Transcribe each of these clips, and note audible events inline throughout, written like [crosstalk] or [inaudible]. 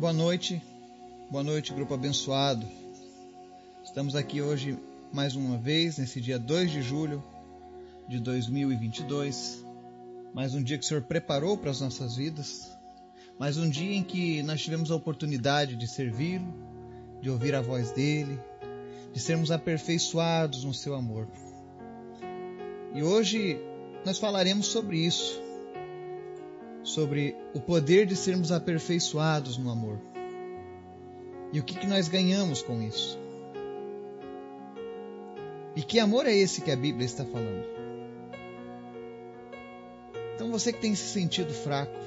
Boa noite, boa noite, grupo abençoado. Estamos aqui hoje mais uma vez, nesse dia 2 de julho de 2022. Mais um dia que o Senhor preparou para as nossas vidas. Mais um dia em que nós tivemos a oportunidade de servi-lo, de ouvir a voz dele, de sermos aperfeiçoados no seu amor. E hoje nós falaremos sobre isso sobre o poder de sermos aperfeiçoados no amor. E o que, que nós ganhamos com isso? E que amor é esse que a Bíblia está falando? Então você que tem se sentido fraco,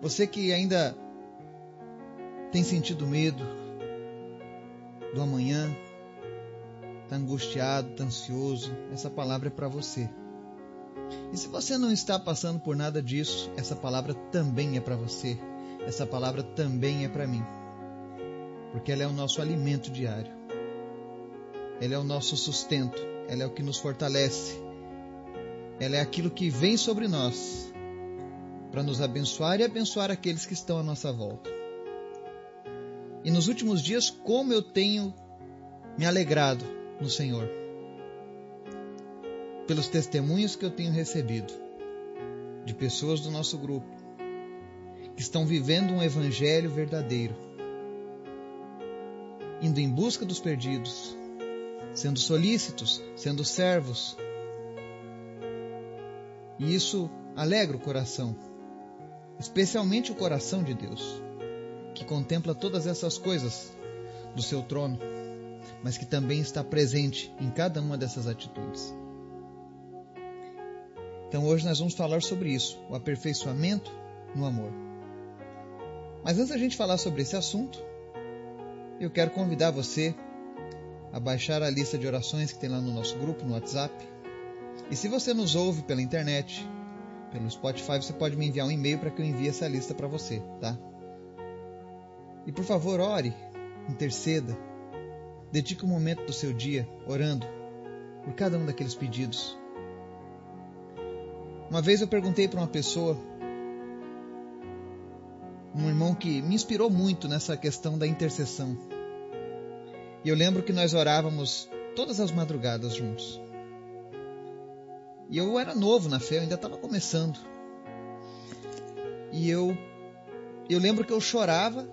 você que ainda tem sentido medo do amanhã, está angustiado, está ansioso, essa palavra é para você. E se você não está passando por nada disso, essa palavra também é para você. Essa palavra também é para mim. Porque ela é o nosso alimento diário. Ela é o nosso sustento. Ela é o que nos fortalece. Ela é aquilo que vem sobre nós para nos abençoar e abençoar aqueles que estão à nossa volta. E nos últimos dias, como eu tenho me alegrado no Senhor pelos testemunhos que eu tenho recebido de pessoas do nosso grupo que estão vivendo um evangelho verdadeiro, indo em busca dos perdidos, sendo solícitos, sendo servos. E isso alegra o coração, especialmente o coração de Deus, que contempla todas essas coisas do seu trono, mas que também está presente em cada uma dessas atitudes. Então hoje nós vamos falar sobre isso, o aperfeiçoamento no amor. Mas antes da gente falar sobre esse assunto, eu quero convidar você a baixar a lista de orações que tem lá no nosso grupo, no WhatsApp. E se você nos ouve pela internet, pelo Spotify, você pode me enviar um e-mail para que eu envie essa lista para você, tá? E por favor, ore, interceda, dedique um momento do seu dia orando por cada um daqueles pedidos uma vez eu perguntei para uma pessoa, um irmão que me inspirou muito nessa questão da intercessão. E eu lembro que nós orávamos todas as madrugadas juntos. E eu era novo na fé, eu ainda estava começando. E eu eu lembro que eu chorava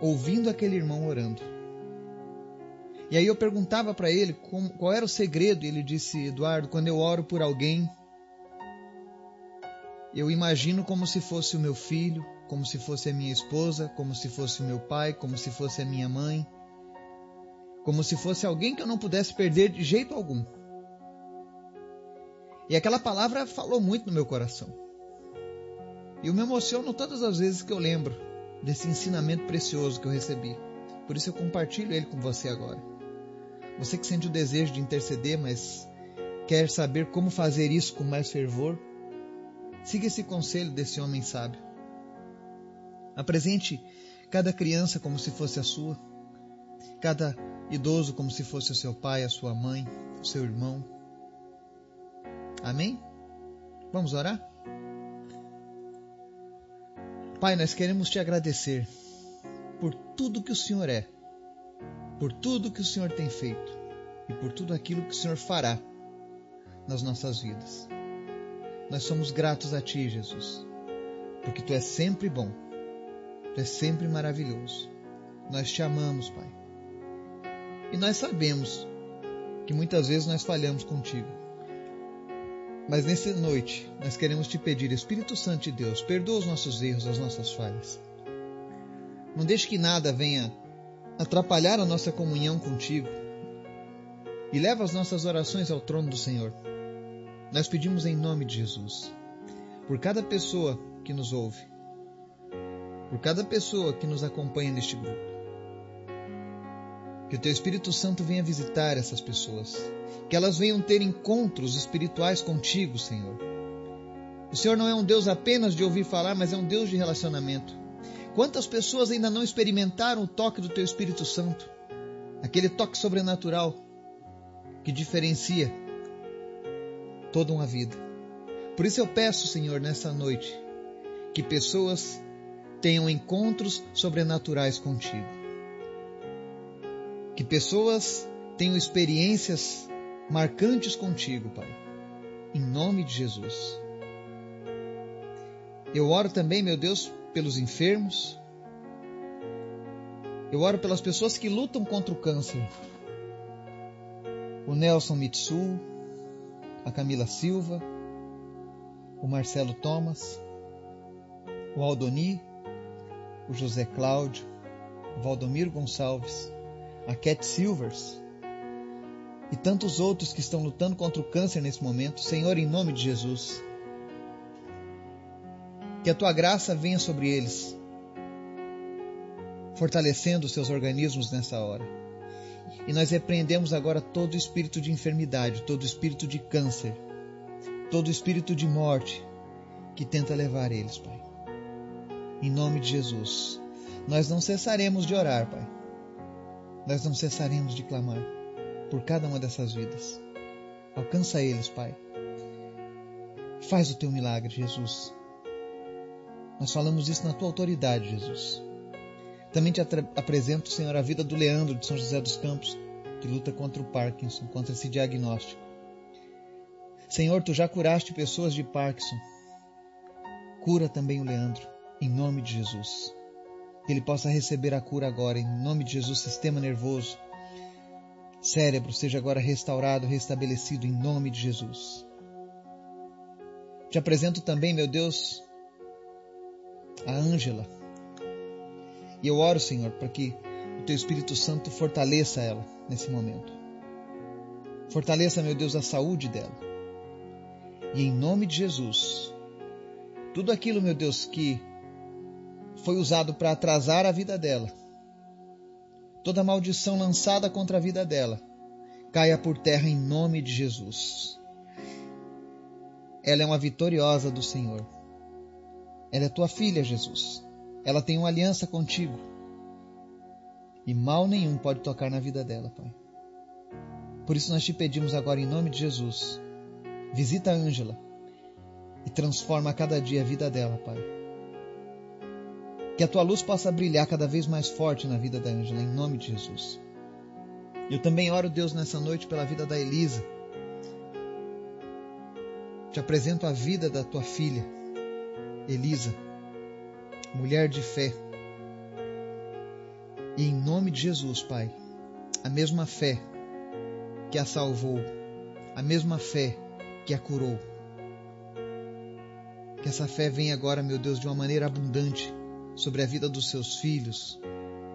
ouvindo aquele irmão orando. E aí eu perguntava para ele como, qual era o segredo, e ele disse: Eduardo, quando eu oro por alguém, eu imagino como se fosse o meu filho, como se fosse a minha esposa, como se fosse o meu pai, como se fosse a minha mãe, como se fosse alguém que eu não pudesse perder de jeito algum. E aquela palavra falou muito no meu coração. E eu me emociono todas as vezes que eu lembro desse ensinamento precioso que eu recebi. Por isso eu compartilho ele com você agora. Você que sente o desejo de interceder, mas quer saber como fazer isso com mais fervor, Siga esse conselho desse homem sábio. Apresente cada criança como se fosse a sua, cada idoso como se fosse o seu pai, a sua mãe, o seu irmão. Amém? Vamos orar? Pai, nós queremos te agradecer por tudo que o Senhor é, por tudo que o Senhor tem feito e por tudo aquilo que o Senhor fará nas nossas vidas. Nós somos gratos a Ti, Jesus, porque Tu és sempre bom, Tu és sempre maravilhoso. Nós te amamos, Pai. E nós sabemos que muitas vezes nós falhamos contigo. Mas nessa noite nós queremos te pedir, Espírito Santo de Deus, perdoa os nossos erros, as nossas falhas. Não deixe que nada venha atrapalhar a nossa comunhão contigo. E leva as nossas orações ao trono do Senhor. Nós pedimos em nome de Jesus, por cada pessoa que nos ouve, por cada pessoa que nos acompanha neste grupo, que o Teu Espírito Santo venha visitar essas pessoas, que elas venham ter encontros espirituais contigo, Senhor. O Senhor não é um Deus apenas de ouvir falar, mas é um Deus de relacionamento. Quantas pessoas ainda não experimentaram o toque do Teu Espírito Santo? Aquele toque sobrenatural que diferencia toda uma vida. Por isso eu peço, Senhor, nessa noite, que pessoas tenham encontros sobrenaturais contigo. Que pessoas tenham experiências marcantes contigo, Pai. Em nome de Jesus. Eu oro também, meu Deus, pelos enfermos. Eu oro pelas pessoas que lutam contra o câncer. O Nelson Mitsu, a Camila Silva, o Marcelo Thomas, o Aldoni, o José Cláudio, o Valdomiro Gonçalves, a Cat Silvers e tantos outros que estão lutando contra o câncer nesse momento. Senhor, em nome de Jesus, que a tua graça venha sobre eles, fortalecendo os seus organismos nessa hora. E nós repreendemos agora todo espírito de enfermidade, todo espírito de câncer, todo espírito de morte que tenta levar eles, Pai. Em nome de Jesus, nós não cessaremos de orar, Pai. Nós não cessaremos de clamar por cada uma dessas vidas. Alcança eles, Pai. Faz o teu milagre, Jesus. Nós falamos isso na tua autoridade, Jesus. Também te apresento, Senhor, a vida do Leandro de São José dos Campos, que luta contra o Parkinson, contra esse diagnóstico. Senhor, tu já curaste pessoas de Parkinson. Cura também o Leandro, em nome de Jesus. Que ele possa receber a cura agora, em nome de Jesus, sistema nervoso, cérebro seja agora restaurado, restabelecido, em nome de Jesus. Te apresento também, meu Deus, a Ângela. E eu oro, Senhor, para que o Teu Espírito Santo fortaleça ela nesse momento. Fortaleça, meu Deus, a saúde dela. E em nome de Jesus, tudo aquilo, meu Deus, que foi usado para atrasar a vida dela, toda maldição lançada contra a vida dela, caia por terra em nome de Jesus. Ela é uma vitoriosa do Senhor. Ela é tua filha, Jesus. Ela tem uma aliança contigo. E mal nenhum pode tocar na vida dela, Pai. Por isso nós te pedimos agora em nome de Jesus. Visita a Ângela e transforma cada dia a vida dela, Pai. Que a tua luz possa brilhar cada vez mais forte na vida da Ângela, em nome de Jesus. Eu também oro, Deus, nessa noite pela vida da Elisa. Te apresento a vida da tua filha, Elisa, mulher de fé. E em nome de Jesus, Pai, a mesma fé que a salvou, a mesma fé que a curou. Que essa fé venha agora, meu Deus, de uma maneira abundante sobre a vida dos seus filhos,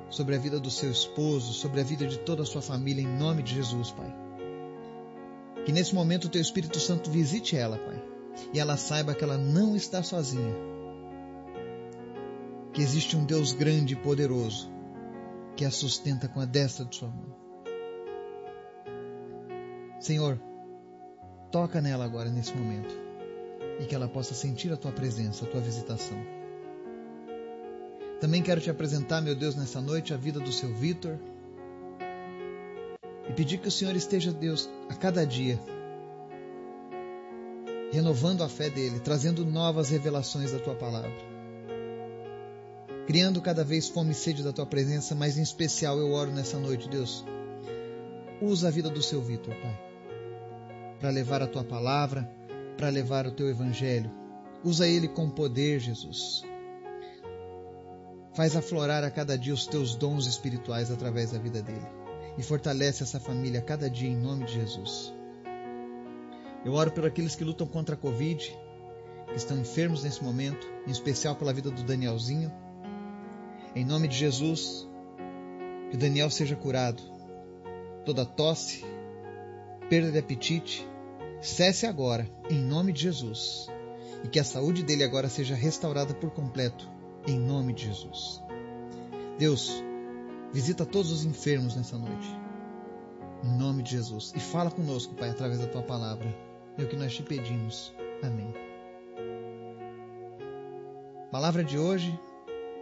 sobre a vida do seu esposo, sobre a vida de toda a sua família, em nome de Jesus, Pai. Que nesse momento o teu Espírito Santo visite ela, Pai e ela saiba que ela não está sozinha. Que existe um Deus grande e poderoso que a sustenta com a destra de sua mão. Senhor, toca nela agora nesse momento e que ela possa sentir a tua presença, a tua visitação. Também quero te apresentar, meu Deus, nessa noite a vida do seu Vitor e pedir que o Senhor esteja, Deus, a cada dia renovando a fé dele, trazendo novas revelações da tua palavra. Criando cada vez fome e sede da tua presença, mas em especial eu oro nessa noite, Deus. Usa a vida do seu Vitor, Pai, para levar a tua palavra, para levar o teu evangelho. Usa ele com poder, Jesus. Faz aflorar a cada dia os teus dons espirituais através da vida dele. E fortalece essa família a cada dia em nome de Jesus. Eu oro por aqueles que lutam contra a Covid, que estão enfermos nesse momento, em especial pela vida do Danielzinho. Em nome de Jesus, que Daniel seja curado. Toda tosse, perda de apetite, cesse agora, em nome de Jesus. E que a saúde dele agora seja restaurada por completo, em nome de Jesus. Deus, visita todos os enfermos nessa noite. Em nome de Jesus. E fala conosco, Pai, através da tua palavra. É o que nós te pedimos. Amém. Palavra de hoje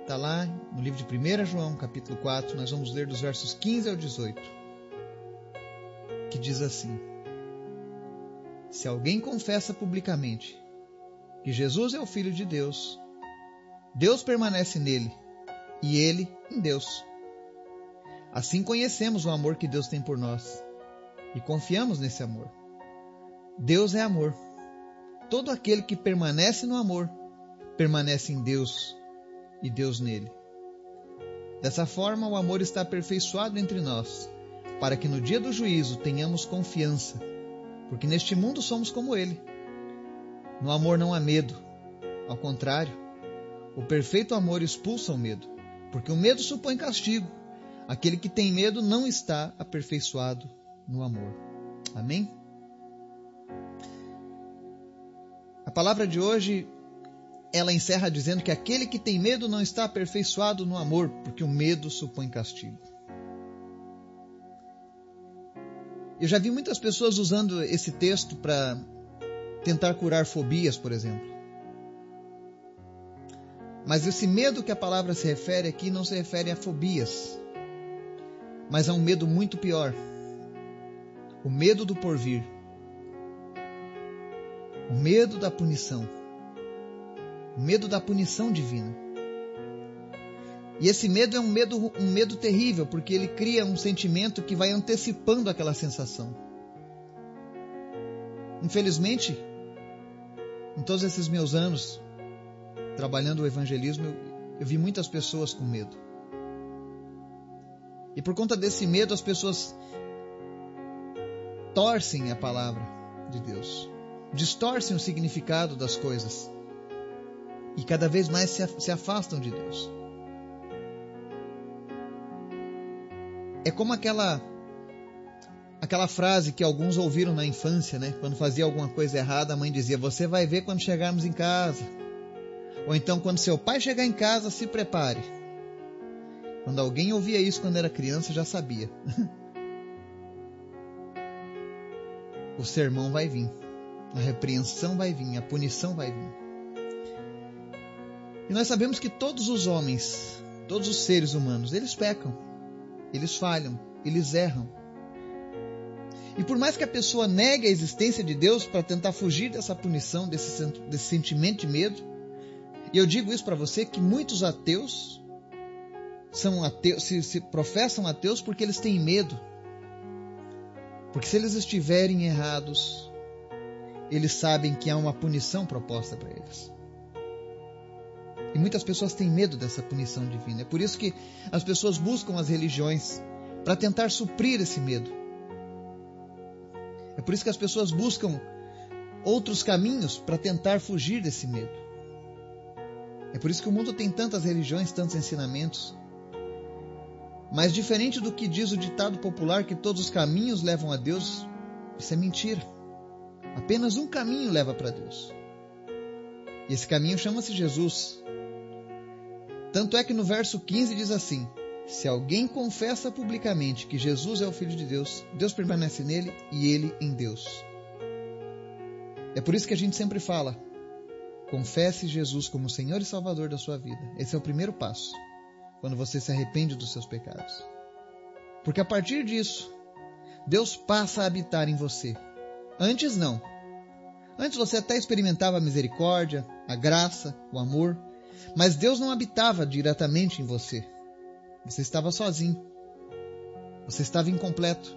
está lá no livro de 1 João, capítulo 4. Nós vamos ler dos versos 15 ao 18, que diz assim: Se alguém confessa publicamente que Jesus é o Filho de Deus, Deus permanece nele e ele em Deus. Assim conhecemos o amor que Deus tem por nós e confiamos nesse amor. Deus é amor. Todo aquele que permanece no amor permanece em Deus e Deus nele. Dessa forma, o amor está aperfeiçoado entre nós, para que no dia do juízo tenhamos confiança, porque neste mundo somos como ele. No amor não há medo, ao contrário, o perfeito amor expulsa o medo, porque o medo supõe castigo. Aquele que tem medo não está aperfeiçoado no amor. Amém? A palavra de hoje ela encerra dizendo que aquele que tem medo não está aperfeiçoado no amor, porque o medo supõe castigo. Eu já vi muitas pessoas usando esse texto para tentar curar fobias, por exemplo. Mas esse medo que a palavra se refere aqui não se refere a fobias, mas a um medo muito pior o medo do porvir, o medo da punição medo da punição divina. E esse medo é um medo, um medo terrível, porque ele cria um sentimento que vai antecipando aquela sensação. Infelizmente, em todos esses meus anos trabalhando o evangelismo, eu, eu vi muitas pessoas com medo. E por conta desse medo, as pessoas torcem a palavra de Deus, distorcem o significado das coisas e cada vez mais se afastam de Deus. É como aquela aquela frase que alguns ouviram na infância, né? Quando fazia alguma coisa errada, a mãe dizia: "Você vai ver quando chegarmos em casa". Ou então quando seu pai chegar em casa, se prepare. Quando alguém ouvia isso quando era criança, já sabia. [laughs] o sermão vai vir, a repreensão vai vir, a punição vai vir. E nós sabemos que todos os homens, todos os seres humanos, eles pecam, eles falham, eles erram. E por mais que a pessoa negue a existência de Deus para tentar fugir dessa punição, desse, desse sentimento de medo, e eu digo isso para você que muitos ateus são ateus, se, se professam ateus porque eles têm medo. Porque se eles estiverem errados, eles sabem que há uma punição proposta para eles. E muitas pessoas têm medo dessa punição divina. É por isso que as pessoas buscam as religiões para tentar suprir esse medo. É por isso que as pessoas buscam outros caminhos para tentar fugir desse medo. É por isso que o mundo tem tantas religiões, tantos ensinamentos. Mas diferente do que diz o ditado popular que todos os caminhos levam a Deus, isso é mentira. Apenas um caminho leva para Deus. E esse caminho chama-se Jesus. Tanto é que no verso 15 diz assim: Se alguém confessa publicamente que Jesus é o Filho de Deus, Deus permanece nele e ele em Deus. É por isso que a gente sempre fala: confesse Jesus como Senhor e Salvador da sua vida. Esse é o primeiro passo, quando você se arrepende dos seus pecados. Porque a partir disso, Deus passa a habitar em você. Antes não. Antes você até experimentava a misericórdia, a graça, o amor, mas Deus não habitava diretamente em você. Você estava sozinho. Você estava incompleto.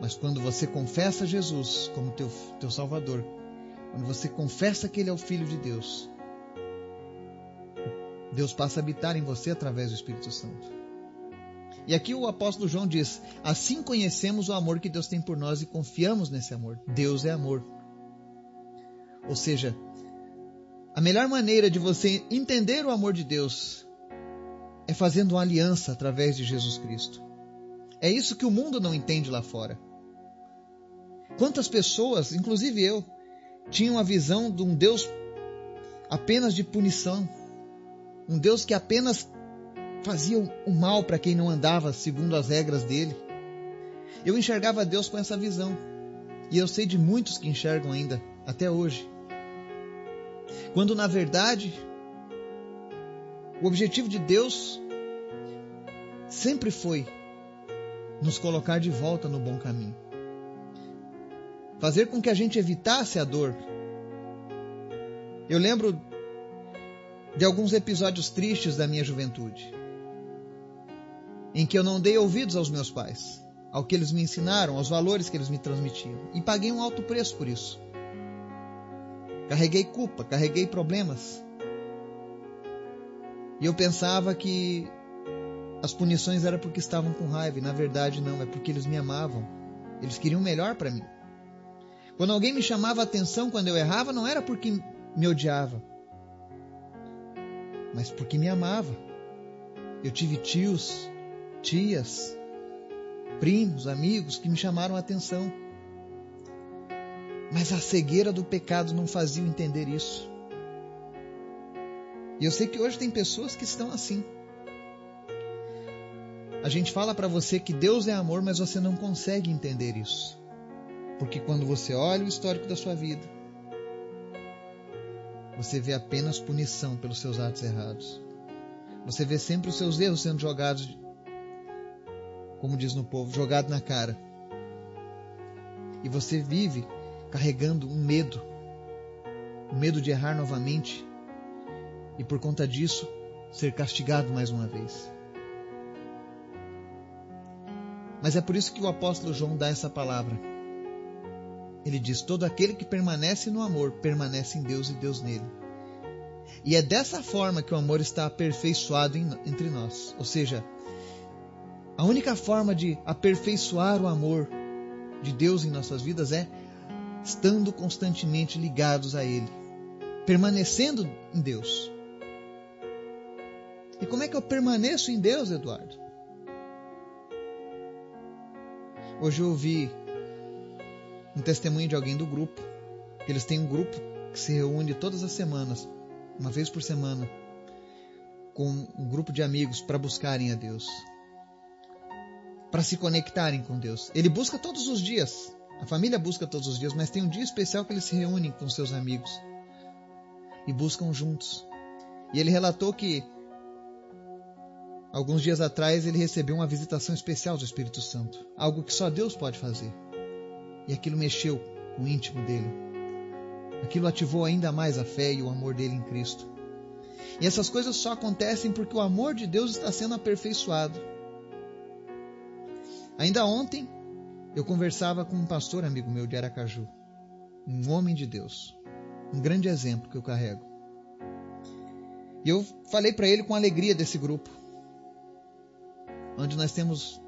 Mas quando você confessa Jesus como teu, teu Salvador, quando você confessa que Ele é o Filho de Deus, Deus passa a habitar em você através do Espírito Santo. E aqui o apóstolo João diz: Assim conhecemos o amor que Deus tem por nós e confiamos nesse amor. Deus é amor. Ou seja, a melhor maneira de você entender o amor de Deus é fazendo uma aliança através de Jesus Cristo. É isso que o mundo não entende lá fora. Quantas pessoas, inclusive eu, tinham a visão de um Deus apenas de punição, um Deus que apenas fazia o mal para quem não andava segundo as regras dele. Eu enxergava Deus com essa visão, e eu sei de muitos que enxergam ainda até hoje. Quando na verdade o objetivo de Deus sempre foi nos colocar de volta no bom caminho. Fazer com que a gente evitasse a dor. Eu lembro de alguns episódios tristes da minha juventude, em que eu não dei ouvidos aos meus pais, ao que eles me ensinaram, aos valores que eles me transmitiam, e paguei um alto preço por isso. Carreguei culpa, carreguei problemas. E eu pensava que as punições eram porque estavam com raiva, e na verdade não, é porque eles me amavam. Eles queriam o melhor para mim. Quando alguém me chamava a atenção quando eu errava, não era porque me odiava, mas porque me amava. Eu tive tios, tias, primos, amigos que me chamaram a atenção. Mas a cegueira do pecado não fazia entender isso. E eu sei que hoje tem pessoas que estão assim. A gente fala para você que Deus é amor, mas você não consegue entender isso. Porque quando você olha o histórico da sua vida, você vê apenas punição pelos seus atos errados. Você vê sempre os seus erros sendo jogados, como diz no povo, jogado na cara. E você vive carregando um medo, um medo de errar novamente e por conta disso ser castigado mais uma vez. Mas é por isso que o apóstolo João dá essa palavra. Ele diz: Todo aquele que permanece no amor permanece em Deus e Deus nele. E é dessa forma que o amor está aperfeiçoado entre nós. Ou seja, a única forma de aperfeiçoar o amor de Deus em nossas vidas é estando constantemente ligados a Ele, permanecendo em Deus. E como é que eu permaneço em Deus, Eduardo? Hoje eu ouvi um testemunho de alguém do grupo. Eles têm um grupo que se reúne todas as semanas, uma vez por semana, com um grupo de amigos para buscarem a Deus, para se conectarem com Deus. Ele busca todos os dias, a família busca todos os dias, mas tem um dia especial que eles se reúnem com seus amigos e buscam juntos. E ele relatou que Alguns dias atrás ele recebeu uma visitação especial do Espírito Santo, algo que só Deus pode fazer. E aquilo mexeu com o íntimo dele. Aquilo ativou ainda mais a fé e o amor dele em Cristo. E essas coisas só acontecem porque o amor de Deus está sendo aperfeiçoado. Ainda ontem eu conversava com um pastor amigo meu de Aracaju, um homem de Deus, um grande exemplo que eu carrego. E eu falei para ele com alegria desse grupo onde nós temos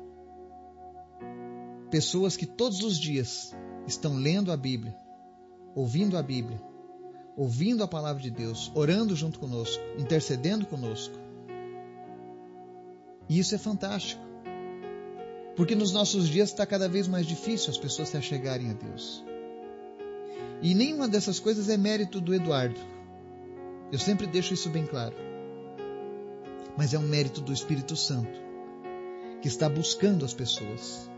pessoas que todos os dias estão lendo a Bíblia, ouvindo a Bíblia, ouvindo a palavra de Deus, orando junto conosco, intercedendo conosco. E isso é fantástico. Porque nos nossos dias está cada vez mais difícil as pessoas se achegarem a Deus. E nenhuma dessas coisas é mérito do Eduardo. Eu sempre deixo isso bem claro. Mas é um mérito do Espírito Santo que está buscando as pessoas.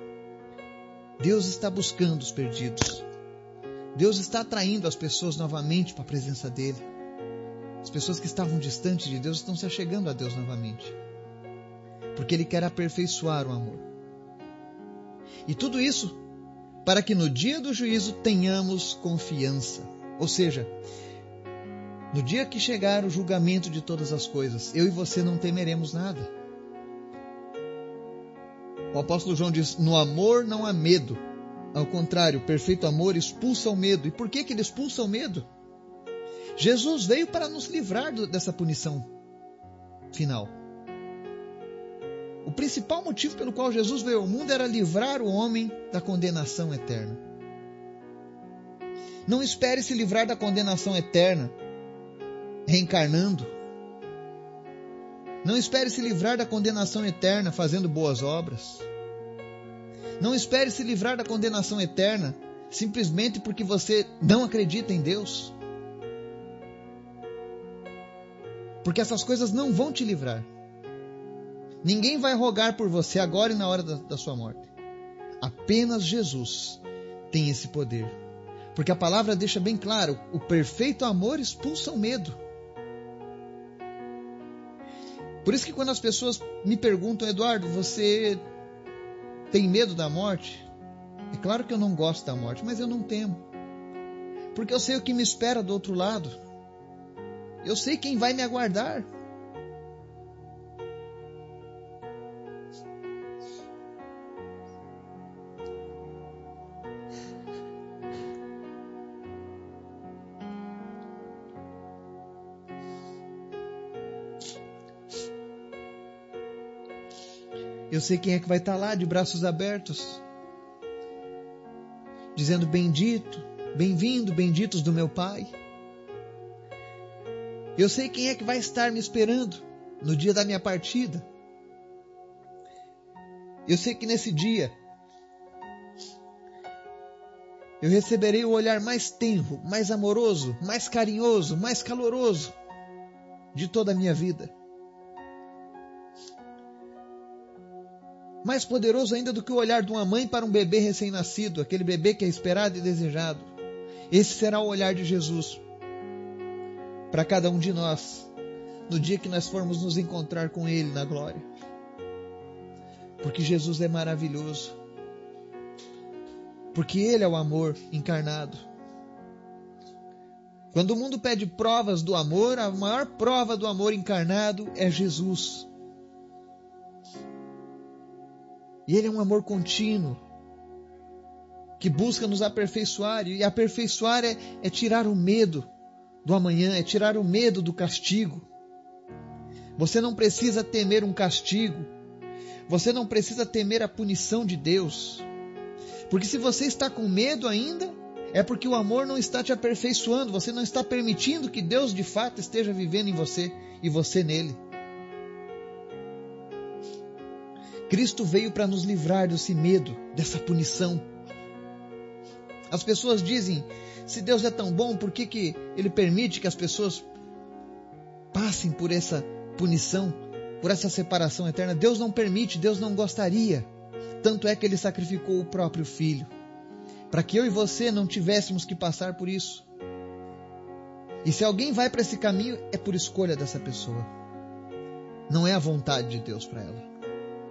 Deus está buscando os perdidos. Deus está atraindo as pessoas novamente para a presença dele. As pessoas que estavam distantes de Deus estão se achegando a Deus novamente. Porque ele quer aperfeiçoar o amor. E tudo isso para que no dia do juízo tenhamos confiança. Ou seja, no dia que chegar o julgamento de todas as coisas, eu e você não temeremos nada o apóstolo João diz: No amor não há medo. Ao contrário, o perfeito amor expulsa o medo. E por que, que ele expulsa o medo? Jesus veio para nos livrar dessa punição final. O principal motivo pelo qual Jesus veio ao mundo era livrar o homem da condenação eterna. Não espere se livrar da condenação eterna reencarnando. Não espere se livrar da condenação eterna fazendo boas obras. Não espere se livrar da condenação eterna simplesmente porque você não acredita em Deus. Porque essas coisas não vão te livrar. Ninguém vai rogar por você agora e na hora da, da sua morte. Apenas Jesus tem esse poder. Porque a palavra deixa bem claro: o perfeito amor expulsa o medo. Por isso que quando as pessoas me perguntam, Eduardo, você tem medo da morte? É claro que eu não gosto da morte, mas eu não temo. Porque eu sei o que me espera do outro lado. Eu sei quem vai me aguardar. Sei quem é que vai estar lá de braços abertos, dizendo: Bendito, bem-vindo, benditos do meu Pai. Eu sei quem é que vai estar me esperando no dia da minha partida. Eu sei que nesse dia eu receberei o olhar mais tenro, mais amoroso, mais carinhoso, mais caloroso de toda a minha vida. Mais poderoso ainda do que o olhar de uma mãe para um bebê recém-nascido, aquele bebê que é esperado e desejado. Esse será o olhar de Jesus para cada um de nós, no dia que nós formos nos encontrar com Ele na glória. Porque Jesus é maravilhoso. Porque Ele é o amor encarnado. Quando o mundo pede provas do amor, a maior prova do amor encarnado é Jesus. E Ele é um amor contínuo, que busca nos aperfeiçoar. E aperfeiçoar é, é tirar o medo do amanhã, é tirar o medo do castigo. Você não precisa temer um castigo. Você não precisa temer a punição de Deus. Porque se você está com medo ainda, é porque o amor não está te aperfeiçoando, você não está permitindo que Deus de fato esteja vivendo em você e você nele. Cristo veio para nos livrar desse medo, dessa punição. As pessoas dizem: se Deus é tão bom, por que, que Ele permite que as pessoas passem por essa punição, por essa separação eterna? Deus não permite, Deus não gostaria. Tanto é que Ele sacrificou o próprio Filho, para que eu e você não tivéssemos que passar por isso. E se alguém vai para esse caminho, é por escolha dessa pessoa. Não é a vontade de Deus para ela.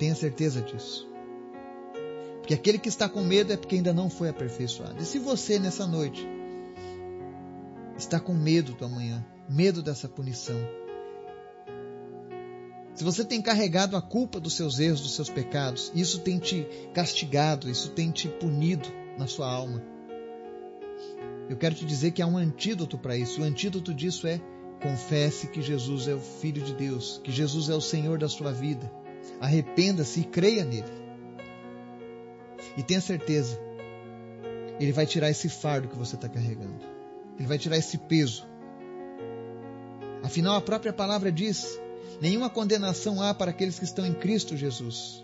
Tenha certeza disso. Porque aquele que está com medo é porque ainda não foi aperfeiçoado. E se você nessa noite está com medo do amanhã, medo dessa punição, se você tem carregado a culpa dos seus erros, dos seus pecados, isso tem te castigado, isso tem te punido na sua alma. Eu quero te dizer que há um antídoto para isso. O antídoto disso é confesse que Jesus é o Filho de Deus, que Jesus é o Senhor da sua vida Arrependa-se e creia nele. E tenha certeza, ele vai tirar esse fardo que você está carregando. Ele vai tirar esse peso. Afinal, a própria palavra diz: nenhuma condenação há para aqueles que estão em Cristo Jesus.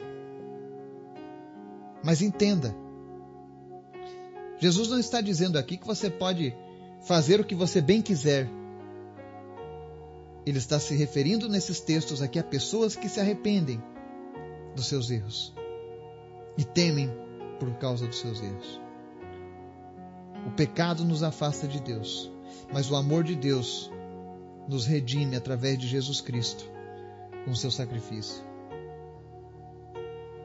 Mas entenda, Jesus não está dizendo aqui que você pode fazer o que você bem quiser. Ele está se referindo nesses textos aqui a pessoas que se arrependem dos seus erros e temem por causa dos seus erros. O pecado nos afasta de Deus, mas o amor de Deus nos redime através de Jesus Cristo com seu sacrifício.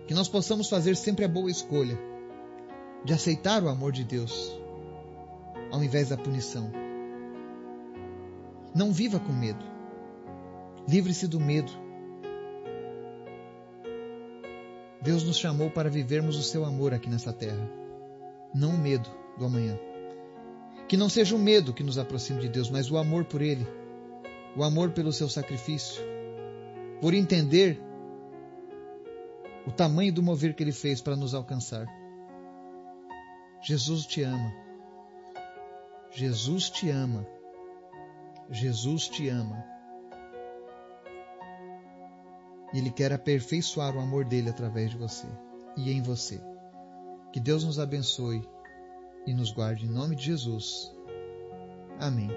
Que nós possamos fazer sempre a boa escolha de aceitar o amor de Deus ao invés da punição. Não viva com medo. Livre-se do medo Deus nos chamou para vivermos o seu amor aqui nessa terra, não o medo do amanhã. Que não seja o medo que nos aproxime de Deus, mas o amor por Ele, o amor pelo seu sacrifício, por entender o tamanho do mover que Ele fez para nos alcançar. Jesus te ama. Jesus te ama. Jesus te ama. E Ele quer aperfeiçoar o amor dele através de você e em você. Que Deus nos abençoe e nos guarde em nome de Jesus. Amém.